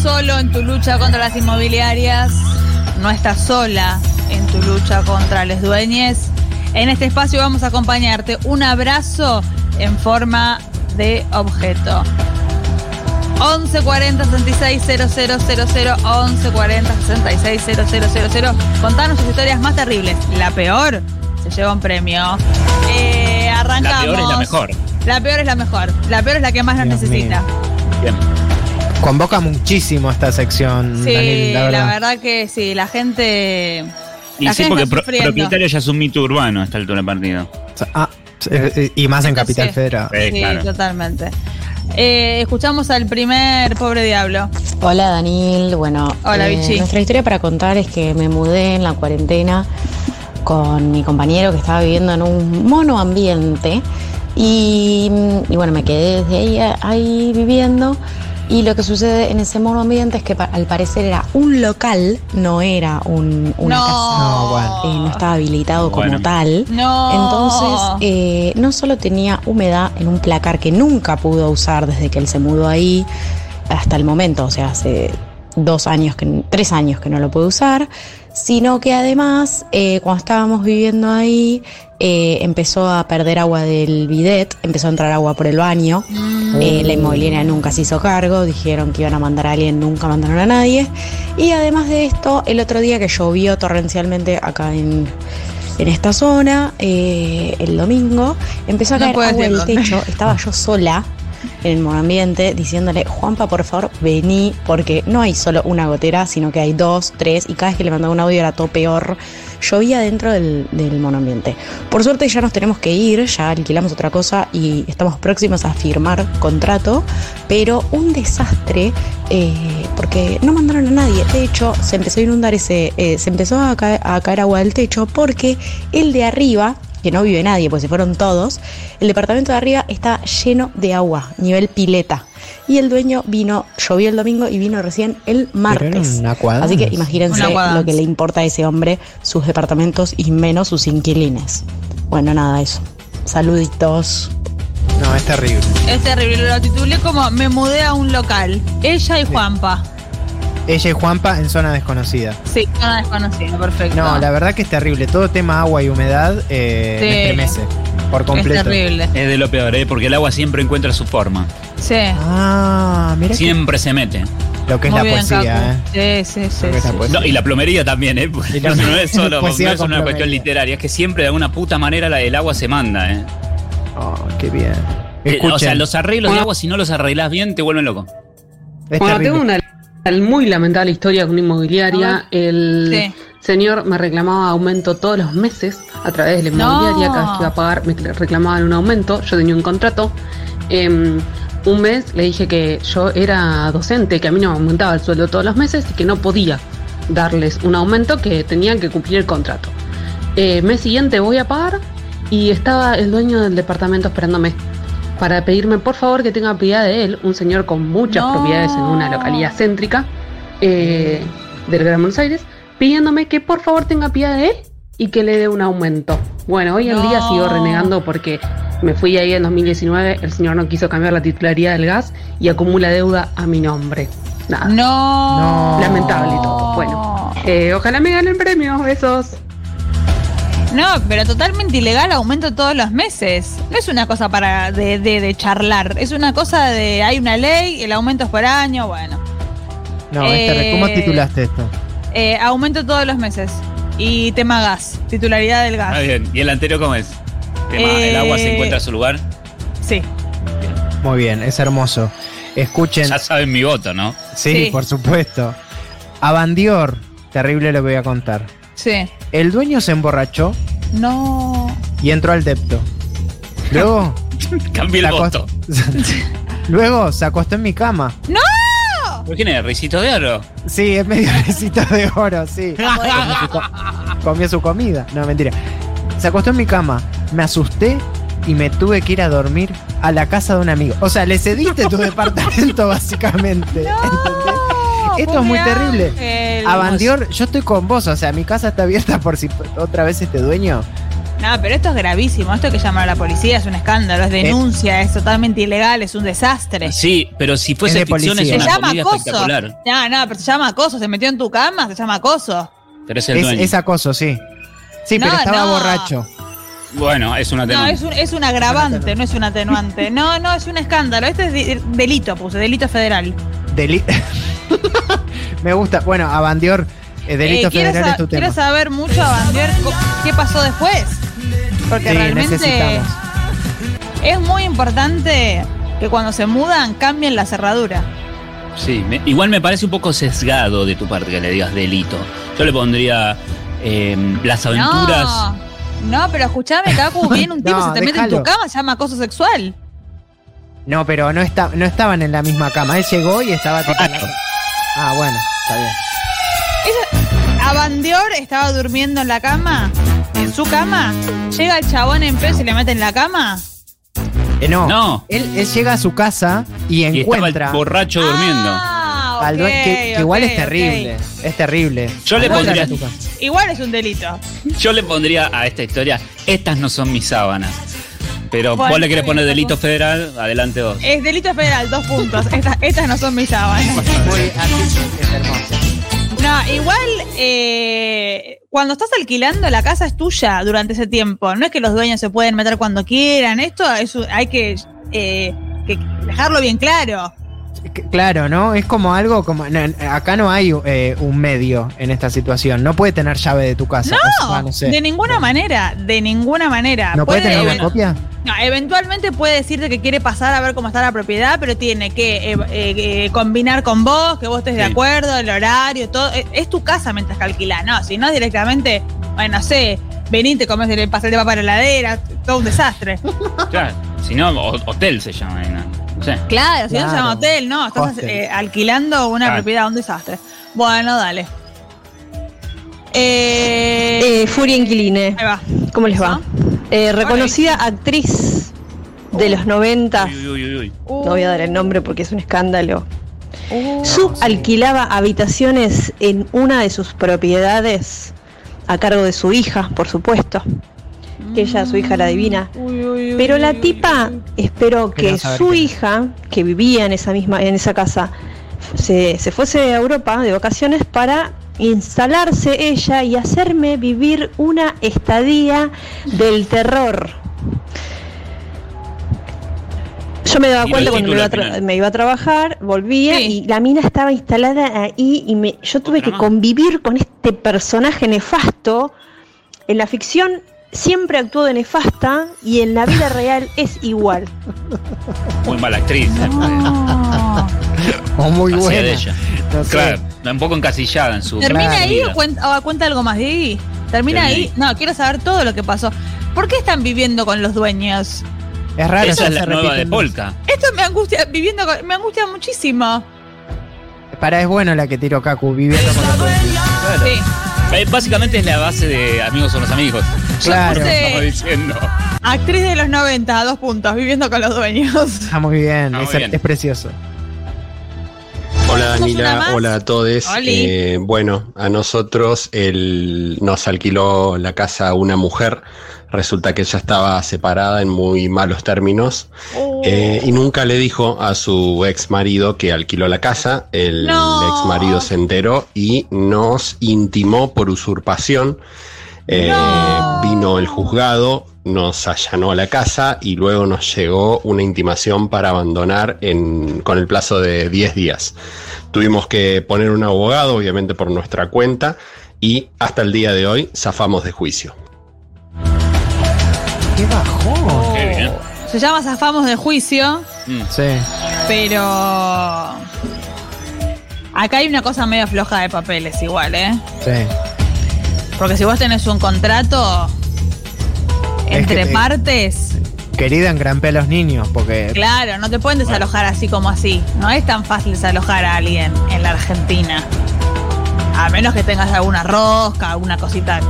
solo en tu lucha contra las inmobiliarias, no estás sola en tu lucha contra los dueños. En este espacio vamos a acompañarte. Un abrazo en forma de objeto. 1140 66 000 1140 66 000 Contanos sus historias más terribles. La peor se lleva un premio. Eh, arrancamos. La peor es la mejor. La peor es la mejor. La peor es la que más nos Dios necesita. Bien. Convoca muchísimo esta sección, Sí, Daniel, la la verdad. verdad que sí, la gente. Y la sí, gente porque está pro- propietario ya es un mito urbano a esta altura del partido. Ah, eh, eh, y más en Capital Sí. Federal. Sí, claro. totalmente. Eh, escuchamos al primer pobre diablo. Hola Daniel, bueno, Hola, eh, Vichy. nuestra historia para contar es que me mudé en la cuarentena con mi compañero que estaba viviendo en un monoambiente y, y bueno, me quedé desde ahí, ahí viviendo y lo que sucede en ese monoambiente es que pa- al parecer era un local, no era un, una no. casa, No, bueno. eh, no estaba habilitado Bueno. como tal. No. Entonces, eh, no solo tenía humedad en un placar que nunca pudo usar desde que él se mudó ahí hasta el momento, o sea, hace dos años, que, tres años que no lo puede usar, sino que además, eh, cuando estábamos viviendo ahí, eh, empezó a perder agua del bidet, empezó a entrar agua por el baño. Eh, la inmobiliaria nunca se hizo cargo, dijeron que iban a mandar a alguien, nunca mandaron a nadie. Y además de esto, el otro día que llovió torrencialmente acá en, en esta zona, eh, el domingo, empezó a No caer agua del techo. Estaba yo sola en el monoambiente diciéndole, Juanpa, por favor, vení, porque no hay solo una gotera, sino que hay dos, tres, y cada vez que le mandaba un audio era todo peor. Llovía dentro del, del monoambiente. Por suerte ya nos tenemos que ir, ya alquilamos otra cosa y estamos próximos a firmar contrato, pero un desastre eh, porque no mandaron a nadie. De hecho, se empezó a inundar ese, eh, se empezó a caer, a caer agua del techo porque el de arriba, que no vive nadie, pues se fueron todos, el departamento de arriba está lleno de agua, nivel pileta. Y el dueño vino, llovió el domingo y vino recién el martes. Así que imagínense lo que le importa a ese hombre, sus departamentos y menos sus inquilines. Bueno, nada, eso. Saluditos. No, es terrible. Es terrible. Lo titulé como Me mudé a un local. Ella y Juanpa. Ella y Juanpa en zona desconocida. Sí, no desconocido, perfecto. No, la verdad que es terrible. Todo tema agua y humedad eh, Sí. me estremece por es completo. terrible. Es de lo peor, ¿eh? porque el agua siempre encuentra su forma. Sí. Ah, mira que- Siempre se mete. lo que es Muy la bien, poesía, ¿eh? Sí, sí, sí. Es poesía. No, y la plomería también, ¿eh? No, no es solo no es una cuestión literaria, es que siempre de alguna puta manera la del agua se manda, ¿eh? Oh, qué bien. Eh, Escuchen, O sea, los arreglos de agua, si no los arreglas bien, te vuelven loco. es Bueno, terrible. tengo una muy lamentable historia con una inmobiliaria. El Sí. Señor me reclamaba aumento todos los meses a través de la inmobiliaria. No. Cada vez que iba a pagar me reclamaban un aumento. Yo tenía un contrato. Em, un mes le dije que yo era docente, que a mí no me aumentaba el sueldo todos los meses y que no podía darles un aumento, que tenían que cumplir el contrato. Eh, mes siguiente voy a pagar y estaba el dueño del departamento esperándome para pedirme por favor que tenga piedad de él, un señor con muchas No. propiedades en una localidad céntrica eh, del Gran Buenos Aires, pidiéndome que por favor tenga piedad de él y que le dé un aumento. Bueno, hoy en No. día sigo renegando porque me fui ahí en 2019, el señor no quiso cambiar la titularidad del gas y acumula deuda a mi nombre. Nada. No. No. Lamentable todo. Bueno, eh, ojalá me gane el premio. Besos. No, pero totalmente ilegal aumento todos los meses. No es una cosa para de, de- de charlar. Es una cosa de hay una ley, el aumento es por año, bueno. No, es terrible. ¿Cómo Eh, titulaste esto? Eh, aumento todos los meses. Y tema gas, titularidad del gas. Ah, bien. ¿Y el anterior cómo es? Tema, Eh, ¿El agua se encuentra a su lugar? Sí. Muy bien, es hermoso. Escuchen. Ya saben mi voto, ¿no? Sí, Sí. por supuesto. Abandior, terrible lo voy a contar. Sí. El dueño se emborrachó No. y entró al depto. Luego, Cambié el se voto. Luego se acostó en mi cama. ¿Por quién es? ¿Risito de oro? Sí, es medio recito de oro, sí. Comió su, co- comió su comida. No, mentira. Se acostó en mi cama. Me asusté y me tuve que ir a dormir a la casa de un amigo. O sea, le cediste tu departamento, básicamente. ¿entendés? Esto es muy pobre terrible. Ángel. A Bandior, yo estoy con vos, o sea, mi casa está abierta por si otra vez este dueño No, pero esto es gravísimo. Esto que llamar a la policía es un escándalo, es denuncia, es totalmente ilegal, es un desastre. Sí, pero si fuese Es de ficción es policía. Se llama acoso. espectacular. No, no, pero se llama acoso. Se metió en tu cama, se llama acoso. Pero es el Es, dueño. es acoso, sí. Sí, pero No, estaba no. borracho. Bueno, es una No, denuncia. es un, es un agravante, no es un atenuante. No, no, es un escándalo. Este es de- delito, puse, delito federal. Deli- Me gusta. Bueno, a Bandior, eh, delito Eh, federal es tu tema. Quiero saber mucho, co- qué pasó después. Porque Sí, realmente necesitamos. es muy importante que cuando se mudan cambien la cerradura. Sí, me- igual me parece un poco sesgado de tu parte que le digas delito. Yo le pondría eh, las aventuras. No, no, pero escuchame, Cacu, viene un tipo, No, se te mete en tu cama, se llama acoso sexual. No, pero no, está, no estaban en la misma cama. Él llegó y estaba tipo. Ah, bueno, está bien. A Bandior estaba durmiendo en la cama, en su cama. Llega el chabón en peso y le mete en la cama. Eh, no. No. Él, él llega a su casa y Y estaba encuentra el borracho durmiendo. Ah, al ok, dueño. Que, que igual ok, es terrible. Es terrible. Yo le pondría- a tu casa. ok. Igual es un delito. Yo le pondría a esta historia, estas no son mis sábanas. Pero Bueno, vos le querés poner delito federal, adelante vos. Es delito federal, dos puntos. Estas, estas no son mis sábanas. Muy- así es hermoso. No, igual eh, cuando estás alquilando la casa es tuya durante ese tiempo. No es que los dueños se pueden meter cuando quieran. Esto es hay que, eh, que dejarlo bien claro. Claro, ¿no? Es como algo como. no, acá no hay eh, un medio en esta situación. No puede tener llave de tu casa. O sea, no sé. De ninguna manera, de ninguna manera. ¿No puede tener una copia? No, eventualmente puede decirte que quiere pasar a ver cómo está la propiedad, pero tiene que eh, eh, eh, combinar con vos, que vos estés de acuerdo, el horario, todo. Es, es tu casa mientras que alquilás, no, si no directamente, bueno, no sé, vení, te comes el pastel de papa en la heladera, todo un desastre. Claro, si no, ho- hotel se llama. Claro, si no se llama hotel, no, estás eh, alquilando una Claro. propiedad, un desastre. Bueno, dale. Eh, Eh, Furia Inquiline, ahí va. ¿cómo les va? ¿No? Eh, reconocida actriz de los 90, Uy, uy, uy, uy. no voy a dar el nombre porque es un escándalo, Uh, subalquilaba habitaciones en una de sus propiedades a cargo de su hija, por supuesto, que ella, su hija, la adivina. uy, uy, Pero la tipa esperó que su hija, que vivía en esa misma, en esa casa, se, se fuese a Europa de vacaciones para instalarse ella y hacerme vivir una estadía del terror. Yo me daba cuenta cuando me iba, a me iba trabajar, volvía Sí. y la mina estaba instalada ahí y me, yo tuve Otra que más. convivir con este personaje nefasto. En la ficción siempre actuó de nefasta y en la vida real es igual. Muy mala actriz. No. O muy Hacía buena. de ella. No sé. Claro, un poco encasillada en su. ¿Termina Claro. ahí o cuenta, o cuenta algo más, Diego? ¿Termina Termina ahí? ahí. No, quiero saber todo lo que pasó. ¿Por qué están viviendo con los dueños? Es raro. Esa es la nueva de. Polka. Esto me angustia, viviendo con- me angustia muchísimo. Para, es bueno la que tiró Kaku, viviendo con los dueños. Sí. Básicamente es la base de Amigos son los amigos. Claro. diciendo. Actriz de los 90, dos puntos, viviendo con los dueños. Está muy bien, Está muy es, bien. es precioso. Hola ¿Hacemos una Danila, más? hola a todos. Eh, bueno, a nosotros el, nos alquiló la casa una mujer. Resulta que ella estaba separada en muy malos términos Uh, eh, y nunca le dijo a su ex marido que alquiló la casa. El No. ex marido se enteró y nos intimó por usurpación. Eh, No. Vino el juzgado, nos allanó la casa y luego nos llegó una intimación para abandonar en, con el plazo de 10 días. Tuvimos que poner un abogado, obviamente por nuestra cuenta, y hasta el día de hoy zafamos de juicio. ¡Qué bajón! Qué bien. Se llama Zafamos de Juicio, Mm. Sí. pero. Acá hay una cosa medio floja de papeles, igual, ¿eh? Sí. Porque si vos tenés un contrato Es entre que te- partes, Querida, engrampe a los niños, porque claro, no te pueden desalojar así como así. No es tan fácil desalojar a alguien en la Argentina. A menos que tengas alguna rosca, alguna cosita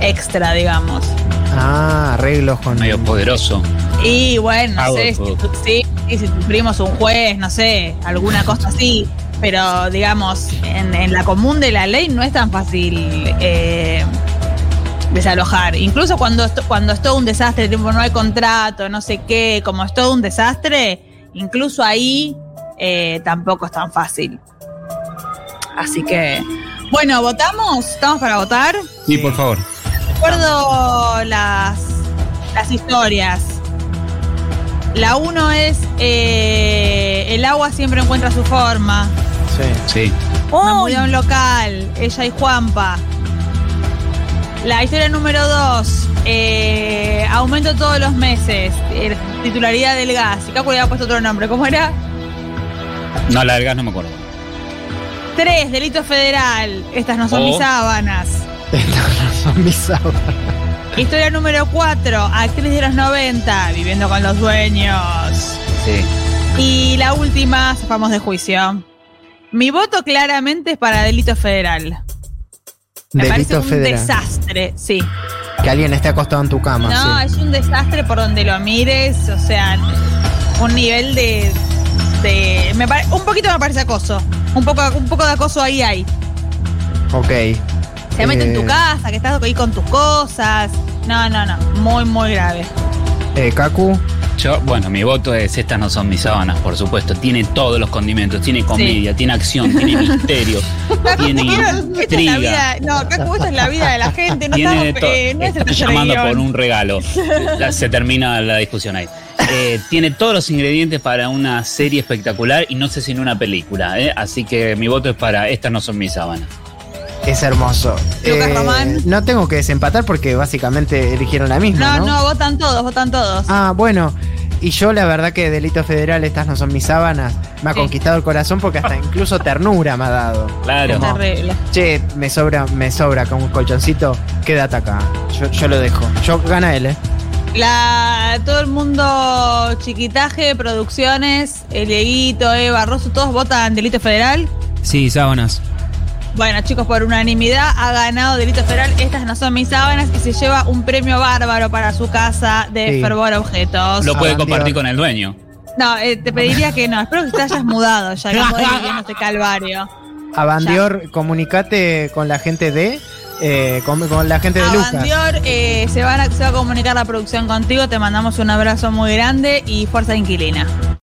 extra, digamos. Ah, arreglos con. Medio poderoso. Y bueno, no Hago sé, si, sí, sí, si tu primo es un juez, no sé, alguna cosa así. Pero digamos, en, en la común de la ley no es tan fácil eh, desalojar. Incluso cuando, esto- cuando es todo un desastre, tipo no hay contrato, no sé qué, como es todo un desastre, incluso ahí eh, tampoco es tan fácil. Así que, bueno, ¿votamos? ¿Estamos para votar? Sí, por favor. Recuerdo las, las historias. La uno es eh, el agua siempre encuentra su forma. Sí. Sí. Me a un local, ella y Juanpa. La historia número dos, eh, aumento todos los meses, eh, titularidad del gas. Y Cacu le había puesto otro nombre, ¿cómo era? No, la del gas no me acuerdo. Tres, delito federal. Estas no son Oh. mis sábanas. Son mis sábanas. Historia número cuatro, actriz de los 90, viviendo con los dueños. Sí. Y la última, zafamos de juicio. Mi voto claramente es para delito federal. Me Delito parece un federal. desastre, sí. Que alguien esté acostado en tu cama. No, sí. es un desastre por donde lo mires, o sea, un nivel de... de me pare- un poquito me parece acoso. Un poco, un poco de acoso ahí hay. Ok. Se mete en tu Eh, casa, que estás ahí con tus cosas. No, no, no. Muy, muy grave. Eh, Kaku. Yo, bueno, mi voto es estas no son mis sábanas, por supuesto. Tiene todos los condimentos, tiene comedia, tiene acción, tiene misterio, tiene intriga. no, Cacu, esta es la vida de la gente. No Tiene estamos, eh, no está llamando guion. por un regalo. Se termina la discusión ahí. Eh, tiene todos los ingredientes para una serie espectacular y no sé si en una película. ¿eh? Así que mi voto es para estas no son mis sábanas. Es hermoso. Eh, Lucas Román. No tengo que desempatar porque básicamente eligieron la misma. No, No, no, votan todos, votan todos. Ah, bueno. Y yo la verdad que delito federal, estas no son mis sábanas, me ha Sí. conquistado el corazón porque hasta incluso ternura me ha dado. Claro. Como, che, me sobra, me sobra con un colchoncito, quédate acá. Yo, yo lo dejo. Yo gana él, eh. La, todo el mundo, chiquitaje, producciones, el Dieguito, Eva, Rosso, todos votan delito federal. Sí, sábanas. Bueno, chicos, por unanimidad ha ganado delito federal. Estas no son mis sábanas y se lleva un premio bárbaro para su casa de Sí. fervor objetos. Lo puede Ah, compartir Dios. con el dueño. No, eh, te pediría que no. Espero que te hayas mudado ya, que en este calvario. A Bandior, comunicate con la gente de. eh, con, con la gente de A Lucas. Bandior, eh, se, van a- se va a comunicar la producción contigo. Te mandamos un abrazo muy grande y fuerza inquilina.